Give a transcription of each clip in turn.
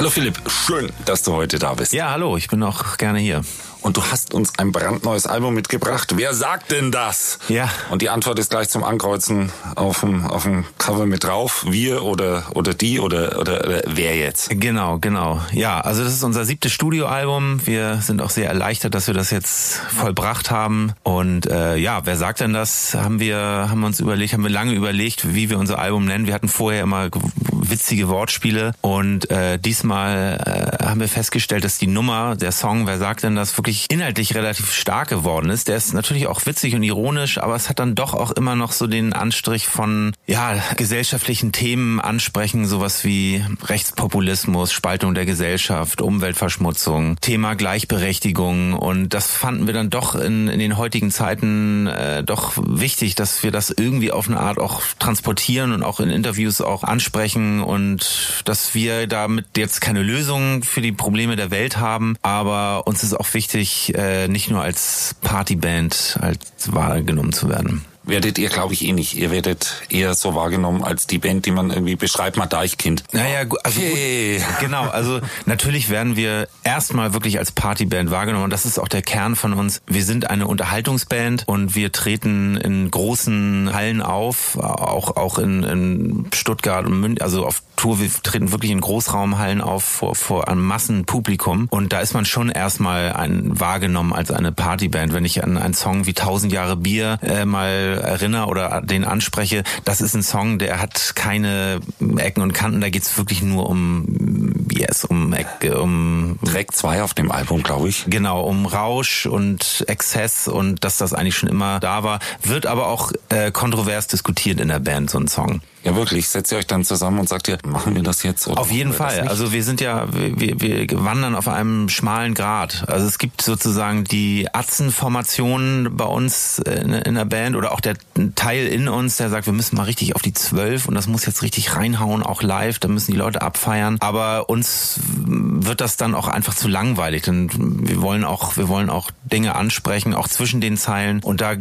Hallo Philipp, schön, dass du heute da bist. Ja, hallo, ich bin auch gerne hier. Und du hast uns ein brandneues Album mitgebracht. Wer sagt denn das? Ja. Und die Antwort ist gleich zum Ankreuzen auf dem, auf dem Cover mit drauf. Wir oder, oder die oder, oder, oder wer jetzt? Genau, genau. Ja, also das ist unser siebtes Studioalbum. Wir sind auch sehr erleichtert, dass wir das jetzt vollbracht haben. Und äh, ja, wer sagt denn das? Haben wir, haben wir uns überlegt, haben wir lange überlegt, wie wir unser Album nennen. Wir hatten vorher immer witzige Wortspiele. Und äh, diesmal äh, haben wir festgestellt, dass die Nummer, der Song, wer sagt denn das, wirklich inhaltlich relativ stark geworden ist. Der ist natürlich auch witzig und ironisch, aber es hat dann doch auch immer noch so den Anstrich von ja gesellschaftlichen Themen ansprechen, sowas wie Rechtspopulismus, Spaltung der Gesellschaft, Umweltverschmutzung, Thema Gleichberechtigung. Und das fanden wir dann doch in, in den heutigen Zeiten äh, doch wichtig, dass wir das irgendwie auf eine Art auch transportieren und auch in Interviews auch ansprechen und dass wir damit jetzt keine Lösung für die Probleme der Welt haben, aber uns ist auch wichtig, äh, nicht nur als Partyband als wahrgenommen zu werden werdet ihr, glaube ich, eh nicht. Ihr werdet eher so wahrgenommen als die Band, die man irgendwie beschreibt, mal Deichkind. Naja, also hey. genau. Also natürlich werden wir erstmal wirklich als Partyband wahrgenommen und das ist auch der Kern von uns. Wir sind eine Unterhaltungsband und wir treten in großen Hallen auf, auch auch in, in Stuttgart und München, also auf Tour. Wir treten wirklich in Großraumhallen auf vor, vor einem Massenpublikum und da ist man schon erstmal ein, wahrgenommen als eine Partyband. Wenn ich an einen Song wie Tausend Jahre Bier äh, mal erinnere oder den anspreche, das ist ein Song, der hat keine Ecken und Kanten, da geht's wirklich nur um yes, um um Track 2 auf dem Album, glaube ich. Genau, um Rausch und Exzess und dass das eigentlich schon immer da war, wird aber auch äh, kontrovers diskutiert in der Band so ein Song. Ja, wirklich. Setzt ihr euch dann zusammen und sagt ihr, machen wir das jetzt? Oder auf jeden Fall. Also wir sind ja, wir, wir wandern auf einem schmalen Grat. Also es gibt sozusagen die Atzenformation bei uns in, in der Band oder auch der Teil in uns, der sagt, wir müssen mal richtig auf die Zwölf und das muss jetzt richtig reinhauen, auch live. Da müssen die Leute abfeiern. Aber uns wird das dann auch einfach zu langweilig. Denn wir wollen auch, wir wollen auch Dinge ansprechen, auch zwischen den Zeilen. Und da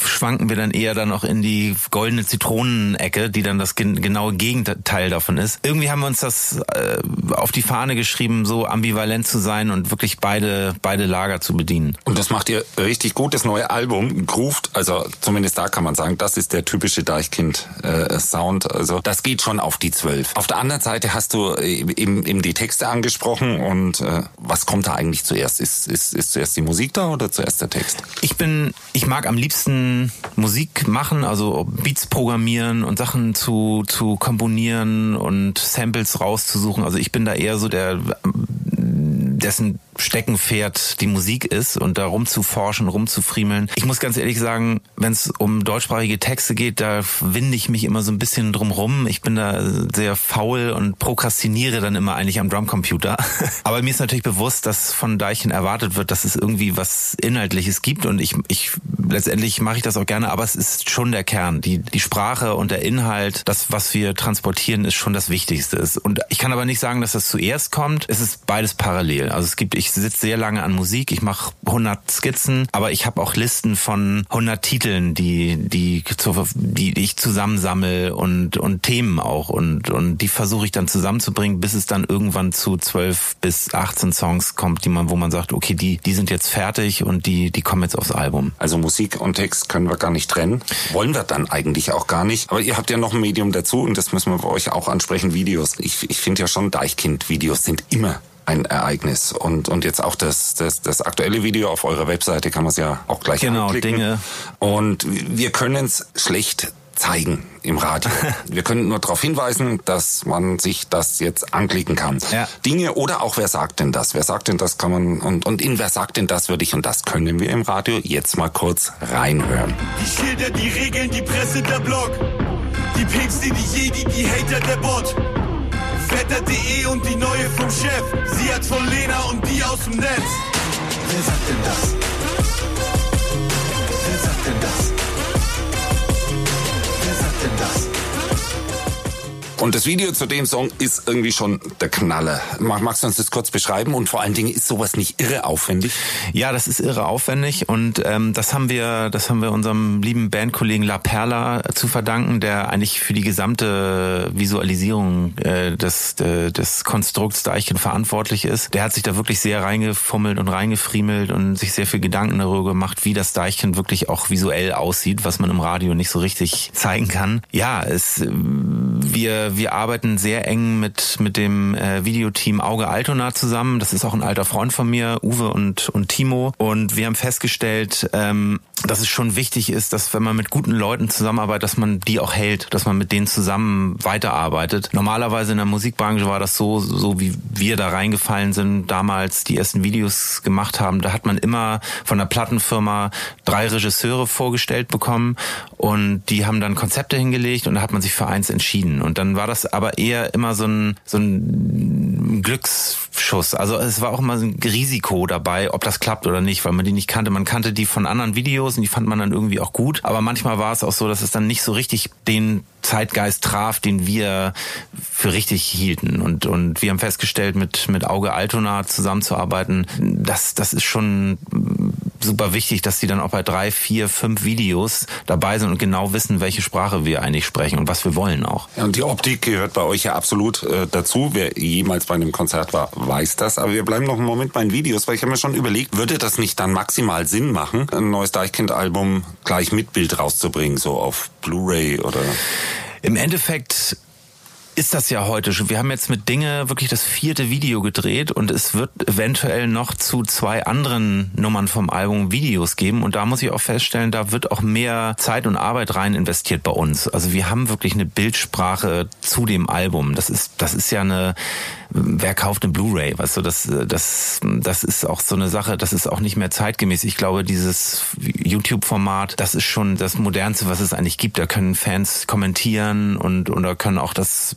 schwanken wir dann eher dann auch in die goldene Zitronenecke, die dann das genaue Gegenteil davon ist. Irgendwie haben wir uns das äh, auf die Fahne geschrieben, so ambivalent zu sein und wirklich beide, beide Lager zu bedienen. Und das macht ihr richtig gut. Das neue Album groovt, also zumindest da kann man sagen, das ist der typische Deichkind-Sound. Äh, also das geht schon auf die Zwölf. Auf der anderen Seite hast du äh, eben, eben die Texte angesprochen und äh, was kommt da eigentlich zuerst? Ist, ist, ist zuerst die Musik da oder zuerst der Text? Ich bin, ich mag am liebsten Musik machen, also Beats programmieren und Sachen zu zu, komponieren und Samples rauszusuchen. Also ich bin da eher so der dessen Steckenpferd die Musik ist und da rumzuforschen, rumzufriemeln. Ich muss ganz ehrlich sagen, wenn es um deutschsprachige Texte geht, da winde ich mich immer so ein bisschen drum rum. Ich bin da sehr faul und prokrastiniere dann immer eigentlich am Drumcomputer. Aber mir ist natürlich bewusst, dass von Deichen erwartet wird, dass es irgendwie was Inhaltliches gibt und ich, ich letztendlich mache ich das auch gerne, aber es ist schon der Kern. Die, die Sprache und der Inhalt, das, was wir transportieren, ist schon das Wichtigste. Und ich kann aber nicht sagen, dass das zuerst kommt. Es ist beides parallel. Also es gibt, ich sitze sehr lange an Musik, ich mache 100 Skizzen, aber ich habe auch Listen von 100 Titeln, die die die ich zusammensammel und und Themen auch und und die versuche ich dann zusammenzubringen, bis es dann irgendwann zu 12 bis 18 Songs kommt, die man wo man sagt, okay, die die sind jetzt fertig und die die kommen jetzt aufs Album. Also Musik und Text können wir gar nicht trennen. Wollen wir dann eigentlich auch gar nicht, aber ihr habt ja noch ein Medium dazu und das müssen wir bei euch auch ansprechen, Videos. Ich ich finde ja schon Deichkind Videos sind immer ein Ereignis. Und, und jetzt auch das, das, das aktuelle Video auf eurer Webseite kann man es ja auch gleich genau, anklicken. Dinge. Und wir können es schlecht zeigen im Radio. Wir können nur darauf hinweisen, dass man sich das jetzt anklicken kann. Ja. Dinge oder auch wer sagt denn das? Wer sagt denn das kann man und und in wer sagt denn das würde ich und das können wir im Radio jetzt mal kurz reinhören. Die Schilder, die Regeln, die Presse, der Blog. Die Päpste, die Jedi, die Hater, der Bot. Wetter.de und die neue vom Chef. Sie hat von Lena und die aus dem Netz. Wer sagt denn das? Und das Video zu dem Song ist irgendwie schon der Knaller. Magst du uns das kurz beschreiben? Und vor allen Dingen ist sowas nicht irre aufwendig? Ja, das ist irre aufwendig und ähm, das haben wir, das haben wir unserem lieben Bandkollegen La Perla zu verdanken, der eigentlich für die gesamte Visualisierung äh, des, äh, des Konstrukts Deichkind verantwortlich ist. Der hat sich da wirklich sehr reingefummelt und reingefriemelt und sich sehr viel Gedanken darüber gemacht, wie das Deichkind wirklich auch visuell aussieht, was man im Radio nicht so richtig zeigen kann. Ja, es, wir, wir arbeiten sehr eng mit, mit dem äh, Videoteam Auge Altona zusammen. Das ist auch ein alter Freund von mir, Uwe und, und Timo. Und wir haben festgestellt, ähm, dass es schon wichtig ist, dass wenn man mit guten Leuten zusammenarbeitet, dass man die auch hält, dass man mit denen zusammen weiterarbeitet. Normalerweise in der Musikbranche war das so, so wie wir da reingefallen sind, damals die ersten Videos gemacht haben. Da hat man immer von der Plattenfirma drei Regisseure vorgestellt bekommen und die haben dann Konzepte hingelegt und da hat man sich für eins entschieden. Und dann war das aber eher immer so ein, so ein Glücksschuss. Also es war auch immer ein Risiko dabei, ob das klappt oder nicht, weil man die nicht kannte. Man kannte die von anderen Videos und die fand man dann irgendwie auch gut. Aber manchmal war es auch so, dass es dann nicht so richtig den Zeitgeist traf, den wir für richtig hielten. Und, und wir haben festgestellt, mit, mit Auge Altona zusammenzuarbeiten, das, das ist schon super wichtig, dass die dann auch bei drei, vier, fünf Videos dabei sind und genau wissen, welche Sprache wir eigentlich sprechen und was wir wollen auch. Ja, und die Optik gehört bei euch ja absolut äh, dazu. Wer jemals bei einem Konzert war, weiß das. Aber wir bleiben noch einen Moment bei den Videos, weil ich habe mir schon überlegt, würde das nicht dann maximal Sinn machen, ein neues Deichkind-Album gleich mit Bild rauszubringen, so auf Blu-ray oder... Im Endeffekt ist das ja heute schon. Wir haben jetzt mit Dinge wirklich das vierte Video gedreht und es wird eventuell noch zu zwei anderen Nummern vom Album Videos geben und da muss ich auch feststellen, da wird auch mehr Zeit und Arbeit rein investiert bei uns. Also wir haben wirklich eine Bildsprache zu dem Album. Das ist das ist ja eine wer kauft eine Blu-ray? Weißt du, das das das ist auch so eine Sache, das ist auch nicht mehr zeitgemäß. Ich glaube, dieses YouTube Format, das ist schon das modernste, was es eigentlich gibt. Da können Fans kommentieren und oder können auch das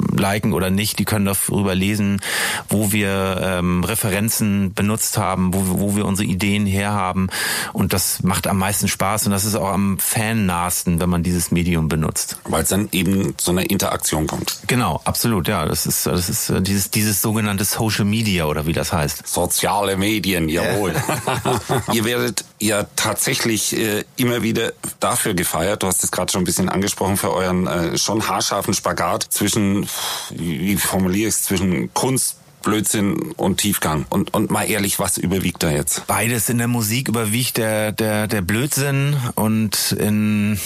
liken oder nicht, die können darüber lesen, wo wir ähm, Referenzen benutzt haben, wo, wo wir unsere Ideen herhaben. Und das macht am meisten Spaß und das ist auch am fannahsten, wenn man dieses Medium benutzt. Weil es dann eben zu einer Interaktion kommt. Genau, absolut, ja. Das ist, das ist äh, dieses, dieses sogenannte Social Media oder wie das heißt. Soziale Medien, jawohl. Ihr werdet ja tatsächlich äh, immer wieder dafür gefeiert, du hast es gerade schon ein bisschen angesprochen, für euren äh, schon haarscharfen Spagat zwischen, wie formuliere ich es, zwischen Kunst, Blödsinn und Tiefgang. Und, und mal ehrlich, was überwiegt da jetzt? Beides in der Musik überwiegt der, der, der Blödsinn und in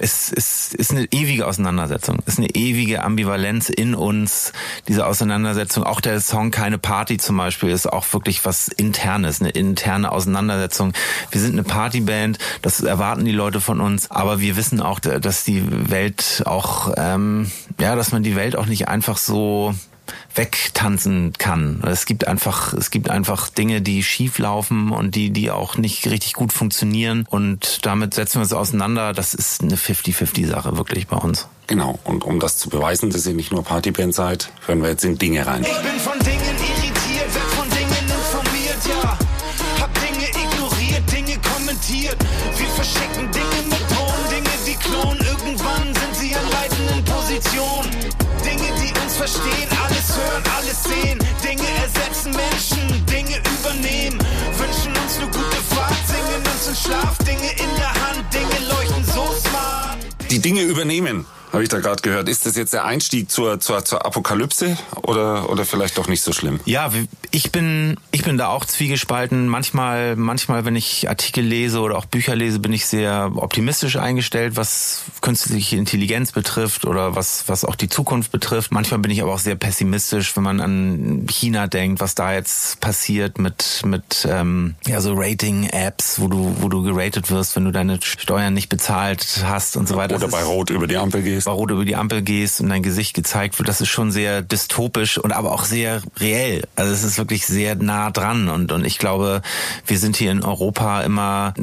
es ist, ist eine ewige Auseinandersetzung, es ist eine ewige Ambivalenz in uns, diese Auseinandersetzung. Auch der Song Keine Party zum Beispiel ist auch wirklich was Internes, eine interne Auseinandersetzung. Wir sind eine Partyband, das erwarten die Leute von uns, aber wir wissen auch, dass die Welt auch, ähm, ja, dass man die Welt auch nicht einfach so wegtanzen kann. Es gibt einfach, es gibt einfach Dinge, die schief laufen und die, die auch nicht richtig gut funktionieren. Und damit setzen wir uns auseinander. Das ist eine 50-50-Sache wirklich bei uns. Genau. Und um das zu beweisen, dass ihr nicht nur Partyband seid, hören wir jetzt in Dinge rein. Ich bin von Dingen irritiert, werd von Dingen informiert, ja. Hab Dinge ignoriert, Dinge kommentiert. Wir verschicken Dinge mit Drohnen, Dinge, die klonen. Irgendwann sind sie an leitenden Positionen. Verstehen, alles hören, alles sehen. Dinge ersetzen Menschen, Dinge übernehmen. Wünschen uns eine gute Fahrt, singen uns in Schlaf. Dinge in der Hand, Dinge leuchten so smart. Die Dinge übernehmen habe ich da gerade gehört. Ist das jetzt der Einstieg zur, zur, zur Apokalypse oder, oder vielleicht doch nicht so schlimm? Ja, ich bin, ich bin da auch zwiegespalten. Manchmal, manchmal, wenn ich Artikel lese oder auch Bücher lese, bin ich sehr optimistisch eingestellt, was künstliche Intelligenz betrifft oder was, was auch die Zukunft betrifft. Manchmal bin ich aber auch sehr pessimistisch, wenn man an China denkt, was da jetzt passiert mit, mit ähm, ja, so Rating-Apps, wo du, wo du geratet wirst, wenn du deine Steuern nicht bezahlt hast und so weiter. Oder bei Rot über die Ampel gehst. Bei Rot über die Ampel gehst und dein Gesicht gezeigt wird. Das ist schon sehr dystopisch und aber auch sehr reell. Also es ist wirklich sehr nah dran und, und ich glaube, wir sind hier in Europa immer,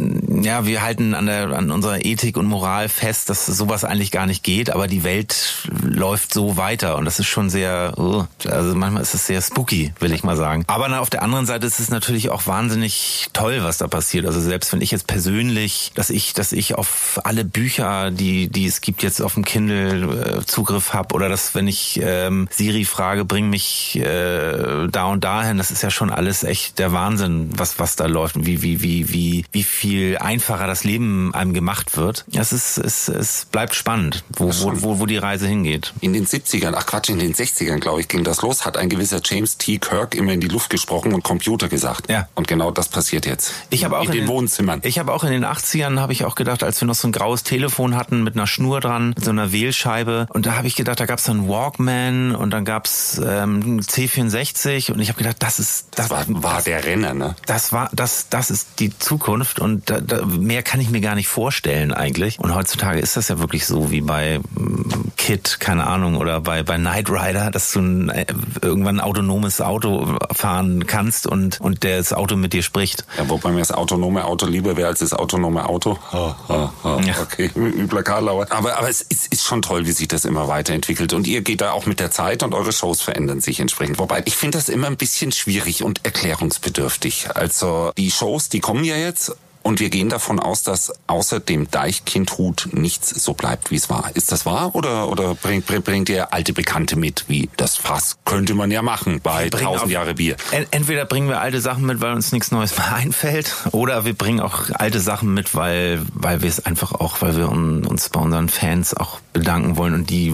ja, wir halten an der, an unserer Ethik und Moral fest, dass sowas eigentlich gar nicht geht, aber die Welt läuft so weiter und das ist schon sehr, uh, also manchmal ist es sehr spooky, will ich mal sagen. Aber na, auf der anderen Seite ist es natürlich auch wahnsinnig toll, was da passiert. Also selbst wenn ich jetzt persönlich, dass ich, dass ich auf alle Bücher, die, die es gibt, jetzt auf dem Kindle äh, Zugriff habe oder dass wenn ich ähm, Siri frage, bring mich äh, da und dahin, das ist ja schon alles echt der Wahnsinn, was, was da läuft und wie, wie, wie, wie, wie viel einfacher das Leben einem gemacht wird. Es ist, es, es bleibt spannend, wo, wo, wo, wo die Reise hingeht. In den 70ern, ach Quatsch, in den 60ern, glaube ich, ging das los, hat ein gewisser James T. Kirk immer in die Luft gesprochen und Computer gesagt. Ja. Und genau das passiert jetzt. Ich habe auch in, in den, Wohnzimmern. Ich habe auch in den 80ern habe ich auch gedacht, als wir noch so ein graues Telefon hatten mit einer Schnur dran, mit so einer Wählscheibe und da habe ich gedacht, da gab es dann Walkman und dann gab's ähm, C64 und ich habe gedacht, das ist das, war, war der Renner, ne? Das war das das ist die Zukunft und da, da, mehr kann ich mir gar nicht vorstellen eigentlich. Und heutzutage ist das ja wirklich so wie bei mm, Kid, keine Ahnung, oder bei bei Knight Rider, dass du ein, äh, irgendwann ein autonomes Auto fahren kannst und und das Auto mit dir spricht. Ja, wobei mir das autonome Auto lieber wäre als das autonome Auto. Ha, ha, ha. Ja. Okay, übler Karlauer. Aber, aber es ist, ist schon toll, wie sich das immer weiterentwickelt. Und ihr geht da auch mit der Zeit und eure Shows verändern sich entsprechend. Wobei, ich finde das immer ein bisschen schwierig und erklärungsbedürftig. Also die Shows, die kommen ja jetzt und wir gehen davon aus, dass außer dem Deichkindhut nichts so bleibt, wie es war. Ist das wahr oder, oder bringt, bringt, bringt ihr alte Bekannte mit, wie das Fass? Könnte man ja machen bei bringen 1000 auf- Jahre Bier. En- Entweder bringen wir alte Sachen mit, weil uns nichts Neues mehr einfällt, oder wir bringen auch alte Sachen mit, weil, weil wir es einfach auch, weil wir un- uns bei unseren Fans auch bedanken wollen und die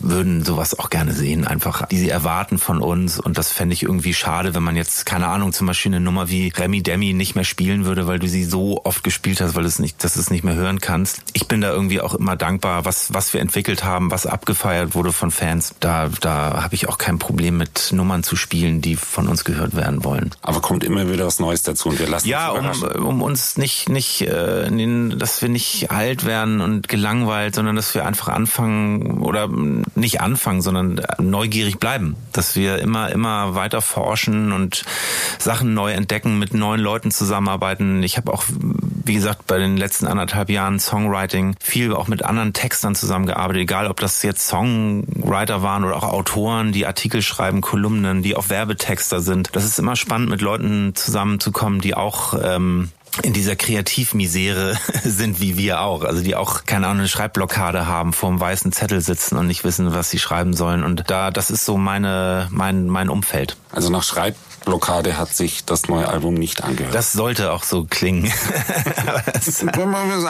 würden sowas auch gerne sehen, einfach, die sie erwarten von uns und das fände ich irgendwie schade, wenn man jetzt, keine Ahnung, zum Beispiel eine Nummer wie Remy Demi nicht mehr spielen würde, weil du sie so oft gespielt hast, weil du es nicht, dass du es nicht mehr hören kannst. Ich bin da irgendwie auch immer dankbar, was, was wir entwickelt haben, was abgefeiert wurde von Fans. Da, da habe ich auch kein Problem mit Nummern zu spielen, die von uns gehört werden wollen. Aber kommt immer wieder was Neues dazu und wir lassen Ja, uns um, um uns nicht, nicht, äh, dass wir nicht alt werden und gelangweilt, sondern dass wir einfach anfangen oder nicht anfangen, sondern neugierig bleiben. Dass wir immer, immer weiter forschen und Sachen neu entdecken, mit neuen Leuten zusammenarbeiten. Ich habe auch, wie gesagt, bei den letzten anderthalb Jahren Songwriting viel auch mit anderen Textern zusammengearbeitet, egal ob das jetzt Songwriter waren oder auch Autoren, die Artikel schreiben, Kolumnen, die auch Werbetexter sind. Das ist immer spannend, mit Leuten zusammenzukommen, die auch ähm, in dieser Kreativmisere sind wie wir auch. Also die auch keine Ahnung, eine Schreibblockade haben, vor einem weißen Zettel sitzen und nicht wissen, was sie schreiben sollen. Und da, das ist so meine, mein, mein Umfeld. Also nach Schreibblockade hat sich das neue Album nicht angehört. Das sollte auch so klingen.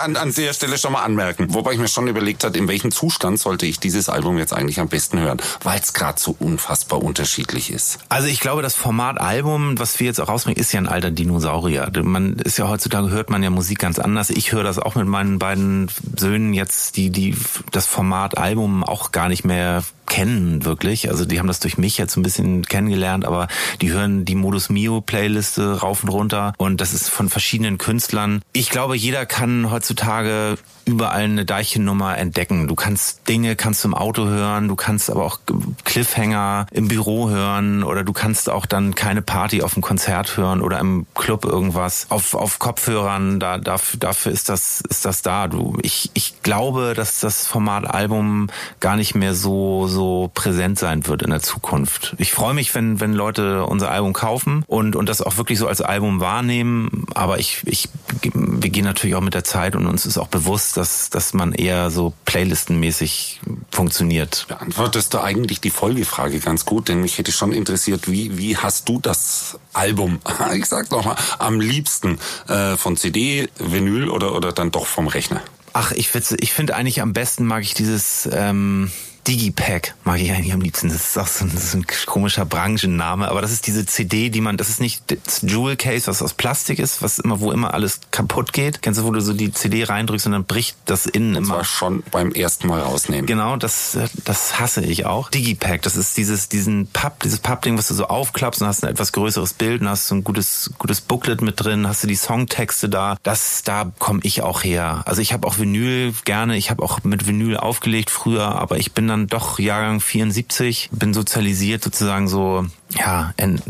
An, an der Stelle schon mal anmerken. Wobei ich mir schon überlegt hat, in welchem Zustand sollte ich dieses Album jetzt eigentlich am besten hören, weil es gerade so unfassbar unterschiedlich ist. Also ich glaube, das Format Album, was wir jetzt auch rausbringen, ist ja ein alter Dinosaurier. Man ist ja heutzutage hört man ja Musik ganz anders. Ich höre das auch mit meinen beiden Söhnen jetzt, die die das Format Album auch gar nicht mehr kennen wirklich. Also die haben das durch mich jetzt ein bisschen kennengelernt, aber die hören die Modus Mio Playliste rauf und runter und das ist von verschiedenen Künstlern. Ich glaube, jeder kann heutzutage überall eine Deichennummer entdecken. Du kannst Dinge kannst im Auto hören, du kannst aber auch Cliffhanger im Büro hören oder du kannst auch dann keine Party auf dem Konzert hören oder im Club irgendwas auf auf Kopfhörern. Da dafür, dafür ist das ist das da. Du ich ich glaube, dass das Format Album gar nicht mehr so so präsent sein wird in der Zukunft. Ich freue mich, wenn wenn Leute unser Album kaufen und und das auch wirklich so als Album wahrnehmen. Aber ich ich wir gehen natürlich auch mit der Zeit und uns ist auch bewusst, dass dass man eher so Playlistenmäßig funktioniert. Beantwortest du eigentlich die Folgefrage ganz gut, denn mich hätte schon interessiert, wie, wie hast du das Album, ich sag noch mal, am liebsten äh, von CD, Vinyl oder, oder dann doch vom Rechner? Ach, ich ich finde eigentlich am besten mag ich dieses ähm, Digipack mag ich eigentlich am liebsten. Das ist auch so ein, ist ein komischer Branchenname, aber das ist diese CD, die man, das ist nicht das Jewel Case, was aus Plastik ist, was immer, wo immer alles kaputt geht. Kennst du, wo du so die CD reindrückst und dann bricht das innen Das immer. war schon beim ersten Mal rausnehmen. Genau, das, das hasse ich auch. Digipack, das ist dieses, diesen Papp, dieses Pappding, was du so aufklappst und hast ein etwas größeres Bild und hast so ein gutes, gutes Booklet mit drin, hast du die Songtexte da. Das, da komme ich auch her. Also ich habe auch Vinyl gerne, ich habe auch mit Vinyl aufgelegt früher, aber ich bin dann doch Jahrgang 74, bin sozialisiert sozusagen so, ja, en,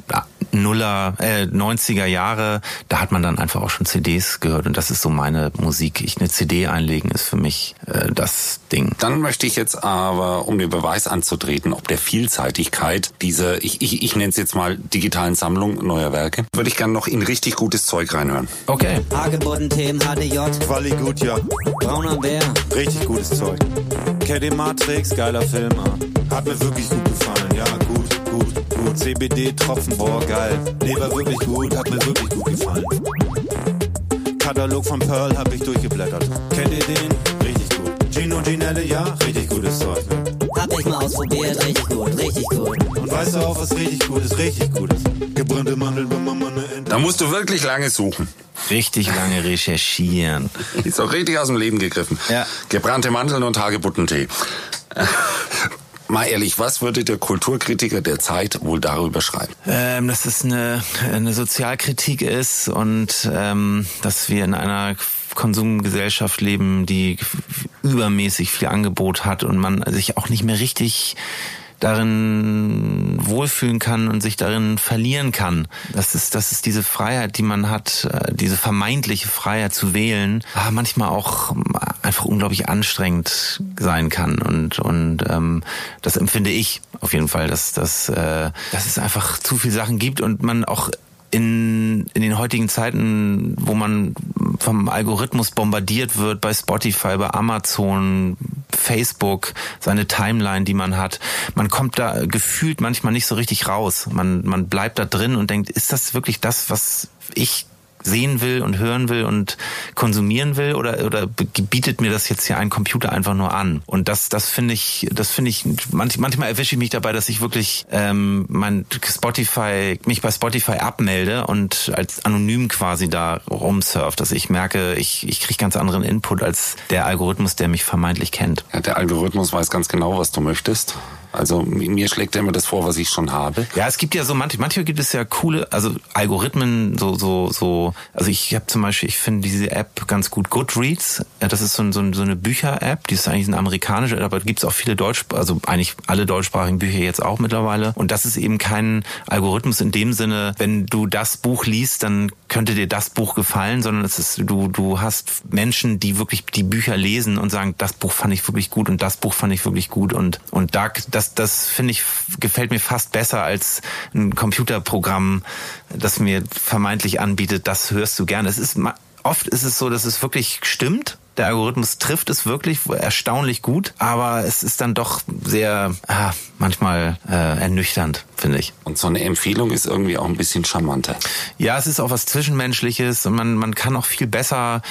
Nuller, äh, 90er Jahre, da hat man dann einfach auch schon CDs gehört und das ist so meine Musik. Ich eine CD einlegen ist für mich äh, das Ding. Dann möchte ich jetzt aber, um den Beweis anzutreten, ob der Vielseitigkeit dieser, ich, ich, ich nenne es jetzt mal digitalen Sammlung neuer Werke, würde ich gerne noch in richtig gutes Zeug reinhören. Okay. Hagebutten-Themen, HDJ, Quali gut, ja. Brauner Bär, Richtig gutes Zeug. Caddy Matrix, geiler Film, ah. Hat mir wirklich gut gefallen, ja, gut, gut, gut. CBD, Tropfen, boah, geil. Leber wirklich gut, hat mir wirklich gut gefallen. Katalog von Pearl hab ich durchgeblättert. Kennt ihr den? Gino Ginelle, ja, richtig gutes Zeug. hab ich mal ausprobiert, richtig gut, richtig gut. Und weißt du auch, was richtig gut ist? Richtig gut ist. Gebrannte Mandeln, Ente... Da musst du wirklich lange suchen. Richtig lange recherchieren. Ist auch richtig aus dem Leben gegriffen. Ja. Gebrannte Mandeln und Hagebuttentee. Mal ehrlich, was würde der Kulturkritiker der Zeit wohl darüber schreiben? Ähm, dass es eine, eine Sozialkritik ist und ähm, dass wir in einer Konsumgesellschaft leben, die übermäßig viel Angebot hat und man sich auch nicht mehr richtig darin wohlfühlen kann und sich darin verlieren kann. Das ist, das ist diese Freiheit, die man hat, äh, diese vermeintliche Freiheit zu wählen, manchmal auch einfach unglaublich anstrengend sein kann. Und, und ähm, das empfinde ich auf jeden Fall, dass, dass, äh, dass es einfach zu viele Sachen gibt und man auch in, in den heutigen Zeiten, wo man vom Algorithmus bombardiert wird, bei Spotify, bei Amazon, Facebook, seine Timeline, die man hat, man kommt da gefühlt manchmal nicht so richtig raus. Man, man bleibt da drin und denkt, ist das wirklich das, was ich sehen will und hören will und konsumieren will oder oder bietet mir das jetzt hier ein Computer einfach nur an und das das finde ich das finde ich manch, manchmal erwische ich mich dabei dass ich wirklich ähm, mein Spotify mich bei Spotify abmelde und als anonym quasi da rumsurft dass ich merke ich ich kriege ganz anderen Input als der Algorithmus der mich vermeintlich kennt Ja, der Algorithmus weiß ganz genau, was du möchtest. Also mir schlägt er immer das vor, was ich schon habe. Ja, es gibt ja so manche, manchmal gibt es ja coole, also Algorithmen, so so so. Also ich habe zum Beispiel, ich finde diese App ganz gut, Goodreads. Ja, das ist so, so, so eine Bücher-App, die ist eigentlich eine amerikanische, aber gibt es auch viele Deutsch, also eigentlich alle deutschsprachigen Bücher jetzt auch mittlerweile. Und das ist eben kein Algorithmus in dem Sinne, wenn du das Buch liest, dann könnte dir das Buch gefallen, sondern es ist, du du hast Menschen, die wirklich die Bücher lesen und sagen, das Buch fand ich wirklich gut und das Buch fand ich wirklich gut und und da das das finde ich gefällt mir fast besser als ein Computerprogramm, das mir vermeintlich anbietet, das hörst du gerne. Es ist oft ist es so, dass es wirklich stimmt. Der Algorithmus trifft es wirklich erstaunlich gut, aber es ist dann doch sehr ah, manchmal äh, ernüchternd, finde ich. Und so eine Empfehlung ist irgendwie auch ein bisschen charmanter. Ja, es ist auch was Zwischenmenschliches und man, man kann auch viel besser.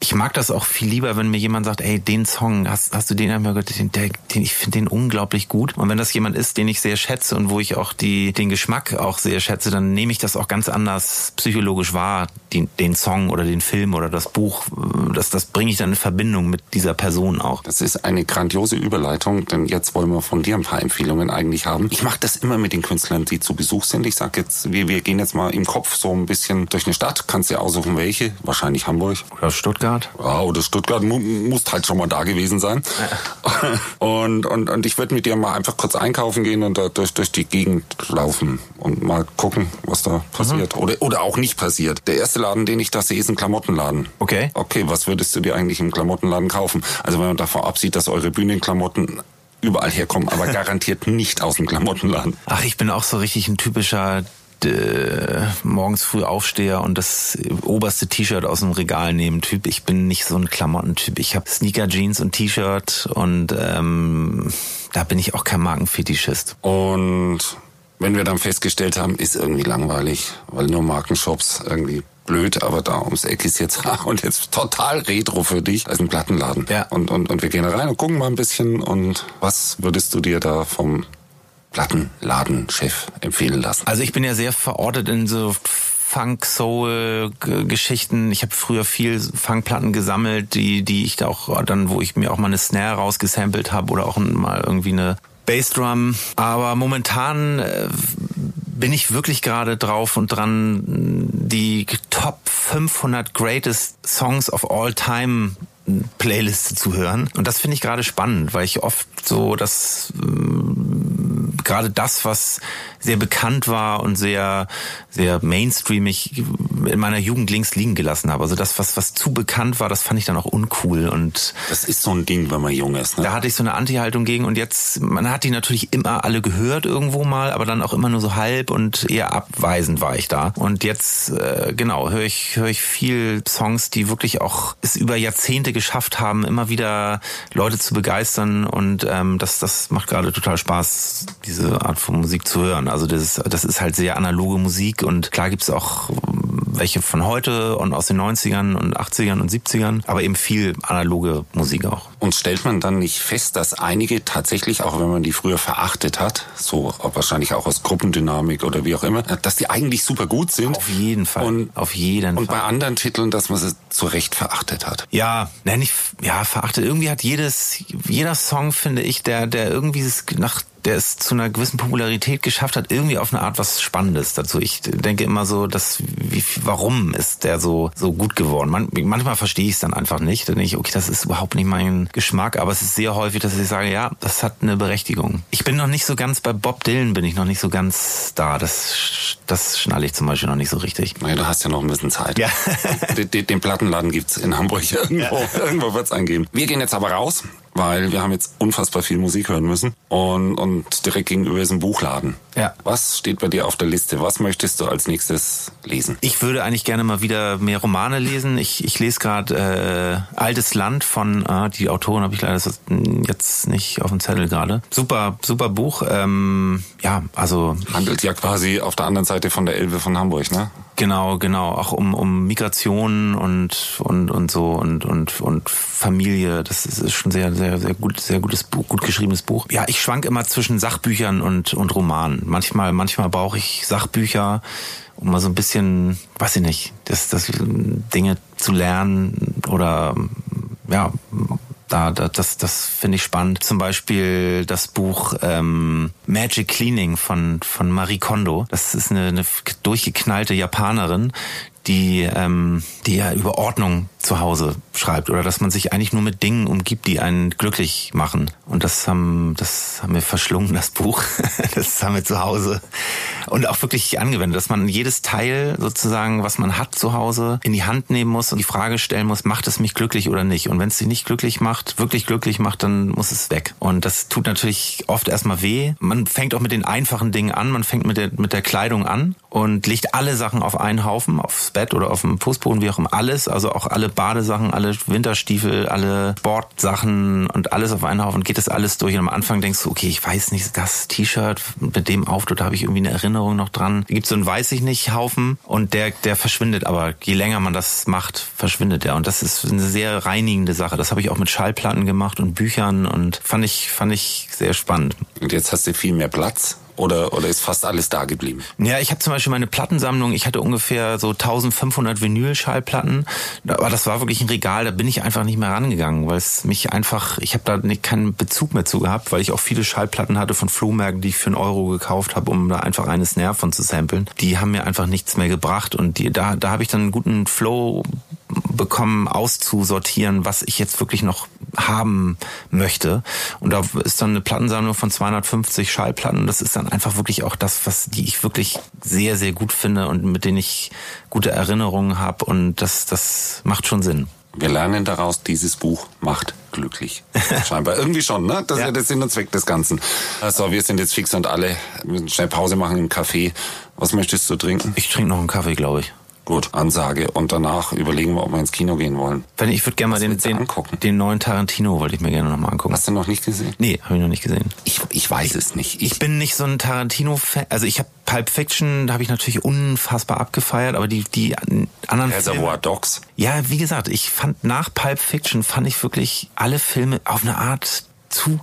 Ich mag das auch viel lieber, wenn mir jemand sagt, ey, den Song, hast, hast du den einmal gehört? Den, der, den, ich finde den unglaublich gut. Und wenn das jemand ist, den ich sehr schätze und wo ich auch die, den Geschmack auch sehr schätze, dann nehme ich das auch ganz anders psychologisch wahr, den, den Song oder den Film oder das Buch. Das, das bringe ich dann in Verbindung mit dieser Person auch. Das ist eine grandiose Überleitung, denn jetzt wollen wir von dir ein paar Empfehlungen eigentlich haben. Ich mache das immer mit den Künstlern, die zu Besuch sind. Ich sag jetzt, wir, wir gehen jetzt mal im Kopf so ein bisschen durch eine Stadt. Kannst dir aussuchen, welche. Wahrscheinlich Hamburg. Oder Stuttgart. Ja, oder Stuttgart mu musst halt schon mal da gewesen sein. Und, und, und ich würde mit dir mal einfach kurz einkaufen gehen und da durch, durch die Gegend laufen und mal gucken, was da passiert. Oder, oder auch nicht passiert. Der erste Laden, den ich da sehe, ist ein Klamottenladen. Okay. Okay, was würdest du dir eigentlich im Klamottenladen kaufen? Also wenn man davon absieht, dass eure Bühnenklamotten überall herkommen, aber garantiert nicht aus dem Klamottenladen. Ach, ich bin auch so richtig ein typischer äh, morgens früh Aufsteher und das oberste T-Shirt aus dem Regal nehmen Typ. Ich bin nicht so ein Klamottentyp. Ich habe Sneaker, Jeans und T-Shirt und ähm, da bin ich auch kein Markenfetischist. Und wenn wir dann festgestellt haben, ist irgendwie langweilig, weil nur Markenshops irgendwie blöd, aber da ums Eck ist jetzt und jetzt total retro für dich als ein Plattenladen. Ja. Und, und, und wir gehen da rein und gucken mal ein bisschen und was würdest du dir da vom Plattenladenchef empfehlen lassen? Also ich bin ja sehr verortet in so Funk, Soul Geschichten. Ich habe früher viel Funkplatten gesammelt, die die ich da auch dann, wo ich mir auch mal eine Snare rausgesampelt habe oder auch mal irgendwie eine Bassdrum. Aber momentan äh, bin ich wirklich gerade drauf und dran, die Top 500 Greatest Songs of All Time Playliste zu hören. Und das finde ich gerade spannend, weil ich oft so das ähm, gerade das, was sehr bekannt war und sehr, sehr mainstreamig in meiner Jugend links liegen gelassen habe. Also das, was, was zu bekannt war, das fand ich dann auch uncool und Das ist so ein Ding, wenn man jung ist. Ne? da hatte ich so eine Anti-Haltung gegen und jetzt, man hat die natürlich immer alle gehört irgendwo mal, aber dann auch immer nur so halb und eher abweisend war ich da. Und jetzt, äh, genau, höre ich, höre ich viel Songs, die wirklich auch es über Jahrzehnte geschafft haben, immer wieder Leute zu begeistern und ähm, das, das macht gerade total Spaß, diese Art von Musik zu hören. Also das, ist- das ist halt sehr analoge Musik und klar gibt's auch welche von heute und aus den 90ern und 80ern und 70ern, aber eben viel analoge Musik auch. Und stellt man dann nicht fest, dass einige tatsächlich, auch wenn man die früher verachtet hat, so wahrscheinlich auch aus Gruppendynamik oder wie auch immer, dass die eigentlich super gut sind. Auf jeden Fall. Und, auf jeden und Fall. bei anderen Titeln, dass man sie zu Recht verachtet hat. Ja, nenn ich, ja, verachtet. Irgendwie hat jedes, jeder Song, finde ich, der, der irgendwie nach, der es zu einer gewissen Popularität geschafft hat, irgendwie auf eine Art was Spannendes dazu. Ich denke immer so, dass, wie, warum ist der so, so gut geworden? Man, manchmal verstehe ich es dann einfach nicht. Dann denke ich, okay, das ist überhaupt nicht mein Geschmack, aber es ist sehr häufig, dass ich sage, ja, das hat eine Berechtigung. Ich bin noch nicht so ganz, bei Bob Dylan bin ich noch nicht so ganz da. Das, das schnalle ich zum Beispiel noch nicht so richtig. Naja, du hast ja noch ein bisschen Zeit. Ja. den, den, den Plattenladen gibt's in Hamburg irgendwo. Irgendwo wird's eingeben. Wir gehen jetzt aber raus, weil wir haben jetzt unfassbar viel Musik hören müssen. Und, und direkt gegenüber ist ein Buchladen. Ja. Was steht bei dir auf der Liste? Was möchtest du als nächstes lesen? Ich würde eigentlich gerne mal wieder mehr Romane lesen. Ich, ich lese gerade äh, Altes Land von, ah, die Autorin habe ich leider so- jetzt nicht auf dem Zettel gerade. Super, super Buch. Ähm, ja, also Handelt ja quasi auf der anderen Seite von der Elbe von Hamburg, ne? Genau, genau. Auch um, um Migration und, und, und so und, und, und Familie. Das ist, schon sehr, sehr, sehr gut, sehr gutes Buch, gut geschriebenes Buch. Ja, ich schwank immer zwischen Sachbüchern und, und Romanen. Manchmal, manchmal brauche ich Sachbücher, um mal so ein bisschen, weiß ich nicht, das, das Dinge zu lernen oder, ja, da, da das, das finde ich spannend. Zum Beispiel das Buch ähm, Magic Cleaning von, von Marie Kondo. Das ist eine, eine durchgeknallte Japanerin, die, ähm, die ja über Ordnung zu Hause schreibt oder dass man sich eigentlich nur mit Dingen umgibt, die einen glücklich machen. Und das haben, das haben wir verschlungen, das Buch. das haben wir zu Hause und auch wirklich angewendet, dass man jedes Teil sozusagen, was man hat zu Hause, in die Hand nehmen muss und die Frage stellen muss, macht es mich glücklich oder nicht? Und wenn es dich nicht glücklich macht, wirklich glücklich macht, dann muss es weg. Und das tut natürlich oft erstmal weh. Man fängt auch mit den einfachen Dingen an, man fängt mit der, mit der Kleidung an und legt alle Sachen auf einen Haufen, aufs Bett oder auf dem Fußboden, wie auch immer, alles, also auch alle Badesachen, alle Winterstiefel, alle Sportsachen und alles auf einen Haufen, geht das alles durch. Und am Anfang denkst du, okay, ich weiß nicht, das T-Shirt mit dem Auftritt, da habe ich irgendwie eine Erinnerung noch dran. Da gibt so einen weiß ich nicht Haufen und der, der verschwindet aber. Je länger man das macht, verschwindet er. Und das ist eine sehr reinigende Sache. Das habe ich auch mit Schallplatten gemacht und Büchern und fand ich, fand ich sehr spannend. Und jetzt hast du viel mehr Platz oder, oder ist fast alles da geblieben? Ja, ich habe zum Beispiel meine Plattensammlung, ich hatte ungefähr so 1500 Vinyl-Schallplatten, aber das war wirklich ein Regal, da bin ich einfach nicht mehr rangegangen, weil es mich einfach, ich habe da nicht, keinen Bezug mehr zu gehabt, weil ich auch viele Schallplatten hatte von Flohmärkten, die ich für einen Euro gekauft habe, um da einfach eine Snare von zu samplen. Die haben mir einfach nichts mehr gebracht und die, da, da habe ich dann einen guten Flow bekommen, auszusortieren, was ich jetzt wirklich noch haben möchte. Und da ist dann eine Plattensammlung von 250 Schallplatten. Das ist dann einfach wirklich auch das, was die ich wirklich sehr, sehr gut finde und mit denen ich gute Erinnerungen habe. Und das, das macht schon Sinn. Wir lernen daraus, dieses Buch macht glücklich. Scheinbar irgendwie schon, ne? Das ist ja der Sinn und Zweck des Ganzen. Also wir sind jetzt fix und alle, wir müssen schnell Pause machen im Café. Was möchtest du trinken? Ich trinke noch einen Kaffee, glaube ich. Gut, Ansage. Und danach überlegen wir, ob wir ins Kino gehen wollen. Wenn ich würde gerne mal den, den, angucken? den neuen Tarantino wollte ich mir gerne noch mal angucken. Hast du noch nicht gesehen? Nee, habe ich noch nicht gesehen. Ich, ich weiß es nicht. Ich, Ich bin nicht so ein Tarantino-Fan. Also ich habe Pulp Fiction, da habe ich natürlich unfassbar abgefeiert, aber die die anderen Reservoir Dogs. ja, wie gesagt, ich fand nach Pulp Fiction fand ich wirklich alle Filme auf eine Art zu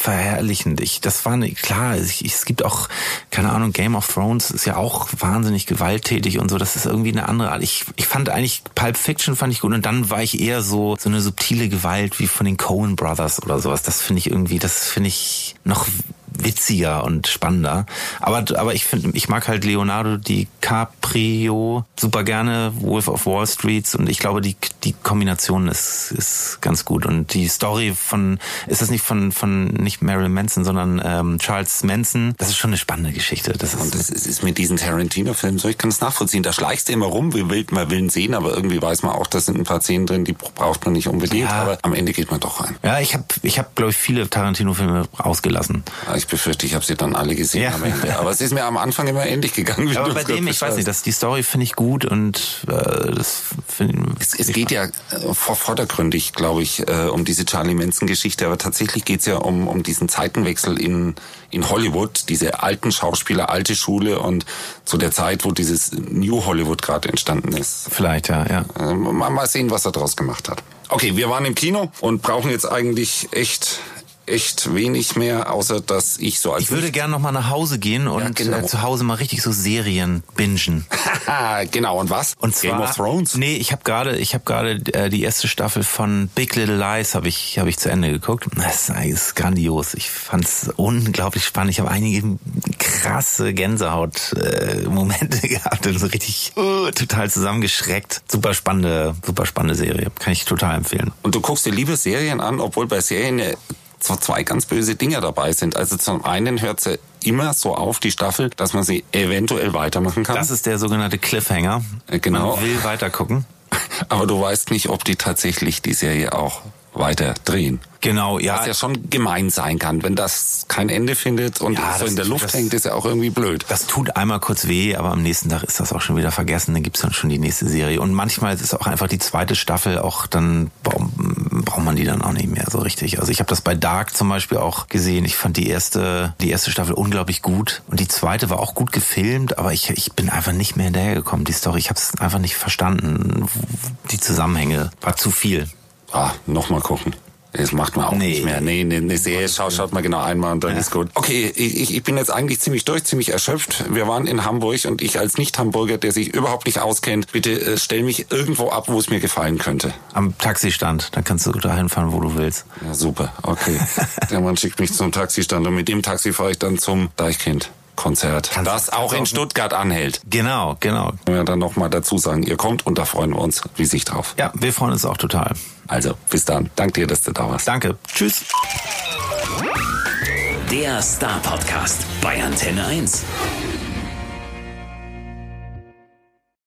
gewaltverherrlichend. Ich, das war eine, klar, ich, es gibt auch, keine Ahnung, Game of Thrones ist ja auch wahnsinnig gewalttätig und so, das ist irgendwie eine andere Art. Ich, ich fand eigentlich, Pulp Fiction fand ich gut und dann war ich eher so, so eine subtile Gewalt wie von den Coen Brothers oder sowas. Das finde ich irgendwie, das finde ich noch witziger und spannender. Aber, aber ich finde, ich mag halt Leonardo DiCaprio super gerne, Wolf of Wall Street und ich glaube, die, die Kombination ist, ist ganz gut. Und die Story von, ist das nicht von, von nicht Marilyn Manson, sondern ähm, Charles Manson, das ist schon eine spannende Geschichte. Das ist, es ist, ist mit diesen Tarantino-Filmen so, ich kann es nachvollziehen. Da schleichst du immer rum, wie wild man will ihn sehen, aber irgendwie weiß man auch, da sind ein paar Szenen drin, die braucht man nicht unbedingt. Ja. Aber am Ende geht man doch rein. ja, ich habe, ich hab, glaube ich, viele Tarantino-Filme ausgelassen. Ja, Ich befürchte, ich habe sie dann alle gesehen Ja. am Ende. Aber es ist mir am Anfang immer ähnlich gegangen. Aber bei dem, ich weiß nicht, das, die Story finde ich gut und äh, das finde Es, es geht ja äh, vor, vordergründig, glaube ich, äh, um diese Charlie Manson-Geschichte, aber tatsächlich geht's ja um, um diesen Zeitenwechsel in, in Hollywood, diese alten Schauspieler, alte Schule und zu der Zeit, wo dieses New Hollywood gerade entstanden ist. vielleicht, ja, ja. Äh, mal, mal sehen, was er draus gemacht hat. Okay, wir waren im Kino und brauchen jetzt eigentlich echt, echt wenig mehr, außer dass ich so als Ich würde gerne noch mal nach Hause gehen und genau. äh, zu Hause mal richtig so Serien bingen. genau, und was? Und zwar, Game of Thrones? Nee, ich habe gerade, ich habe gerade äh, die erste Staffel von Big Little Lies habe ich, habe ich zu Ende geguckt. Das ist, grandios. Ich fand's unglaublich spannend. Ich habe einige krasse Gänsehaut-Momente äh, gehabt und so richtig uh, total zusammengeschreckt. Super spannende, super spannende Serie. Kann ich total empfehlen. Und du guckst dir lieber Serien an, obwohl bei Serien ja so zwei ganz böse Dinge dabei sind. Also zum einen hört sie immer so auf, die Staffel, dass man sie eventuell weitermachen kann. Das ist der sogenannte Cliffhanger. Äh, genau. Man will weiter gucken. Aber du weißt nicht, ob die tatsächlich die Serie auch weiter drehen. Genau, ja. Was ja schon gemein sein kann, wenn das kein Ende findet und Ja, so in der Luft das- hängt, ist ja auch irgendwie blöd. Das tut einmal kurz weh, aber am nächsten Tag ist das auch schon wieder vergessen. Dann gibt's dann schon die nächste Serie. Und manchmal ist auch einfach die zweite Staffel auch dann braucht braucht man die dann auch nicht mehr so richtig. Also ich habe das bei Dark zum Beispiel auch gesehen. Ich fand die erste die erste Staffel unglaublich gut und die zweite war auch gut gefilmt, aber ich ich bin einfach nicht mehr hinterhergekommen. Die Story, ich habe es einfach nicht verstanden. Die Zusammenhänge war zu viel. Ah, nochmal gucken. Das macht man auch Nee. nicht mehr. Nee, nee, eine Serie schaut, schaut man genau einmal und dann ist gut. Okay, ich, ich bin jetzt eigentlich ziemlich durch, ziemlich erschöpft. Wir waren in Hamburg und ich als Nicht-Hamburger, der sich überhaupt nicht auskennt, bitte äh, stell mich irgendwo ab, wo es mir gefallen könnte. Am Taxistand, dann kannst du dahin fahren, wo du willst. Ja, super, okay. Der Mann schickt mich zum Taxistand und mit dem Taxi fahre ich dann zum Deichkind. Konzert, Kannst- das auch in Stuttgart anhält. Genau, genau. Können wir dann nochmal dazu sagen, ihr kommt und da freuen wir uns riesig drauf. Ja, wir freuen uns auch total. Also, bis dann. Dank dir, dass du da warst. Danke. Tschüss. Der Star Podcast bei Antenne 1.